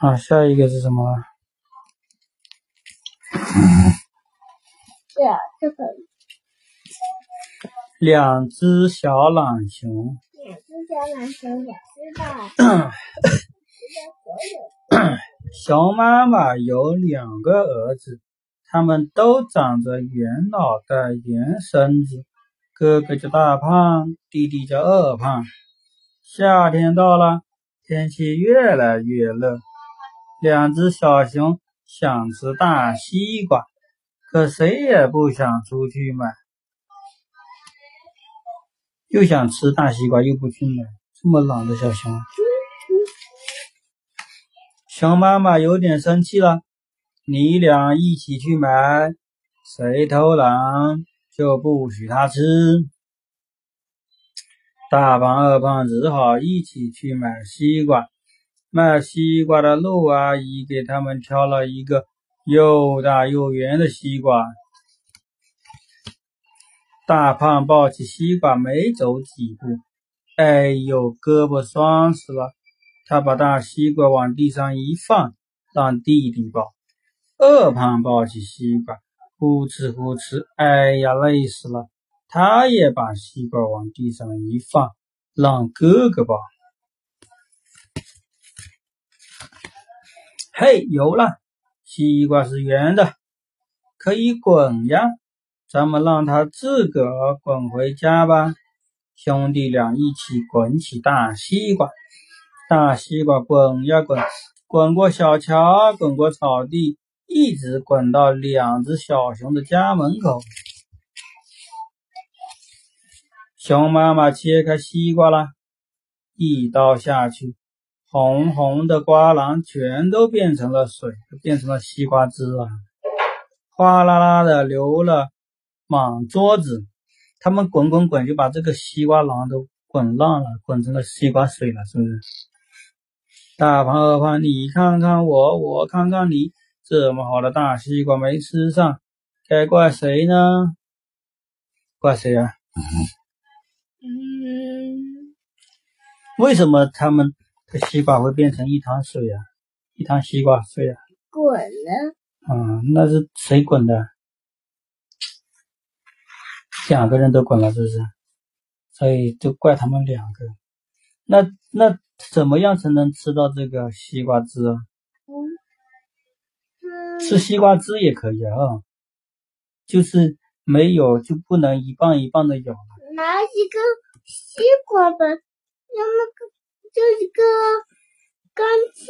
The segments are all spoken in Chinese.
啊，下一个是什么？两只小懒熊。两只小懒熊也知道，熊 妈妈有两个儿子，他们都长着圆脑袋、圆身子。哥哥叫大胖，弟弟叫二胖。夏天到了，天气越来越热，两只小熊想吃大西瓜，可谁也不想出去买。又想吃大西瓜，又不去买，这么懒的小熊。熊妈妈有点生气了，你俩一起去买，谁偷懒就不许他吃。大胖二胖只好一起去买西瓜。卖西瓜的陆阿姨给他们挑了一个又大又圆的西瓜。大胖抱起西瓜，没走几步，哎呦，胳膊酸死了。他把大西瓜往地上一放，让弟弟抱。二胖抱起西瓜，呼哧呼哧，哎呀，累死了。他也把西瓜往地上一放，让哥哥抱。嘿，有了，西瓜是圆的，可以滚呀。咱们让它自个儿滚回家吧。兄弟俩一起滚起大西瓜，大西瓜滚呀滚，滚过小桥，滚过草地，一直滚到两只小熊的家门口。熊妈妈切开西瓜了，一刀下去，红红的瓜瓤全都变成了水，变成了西瓜汁啊，哗啦啦的流了。满桌子，他们滚滚滚就把这个西瓜瓤都滚烂了，滚成了西瓜水了，是不是？大胖二胖，你看看我，我看看你，这么好的大西瓜没吃上，该怪谁呢？怪谁啊？嗯，为什么他们的西瓜会变成一滩水啊？一滩西瓜水啊？滚了，啊，那是谁滚的？两个人都滚了，是不是？所以就怪他们两个。那那怎么样才能吃到这个西瓜汁啊？嗯，吃西瓜汁也可以啊，就是没有就不能一棒一棒的咬。拿一个西瓜吧，用那个就一个干净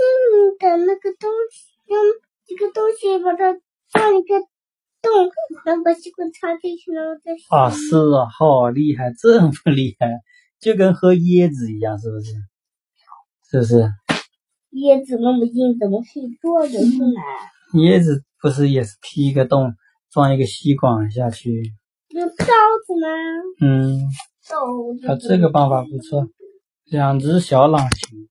的那个东西，用一个东西把它放一个洞，然后把吸管插进去，然后再洗啊，是啊，好厉害，这么厉害，就跟喝椰子一样，是不是？是不是？椰子那么硬，怎么可以做着出来？椰子不是也是劈一个洞，装一个吸管下去？用刀子吗？嗯，刀子。啊，这个办法不错。两只小懒熊。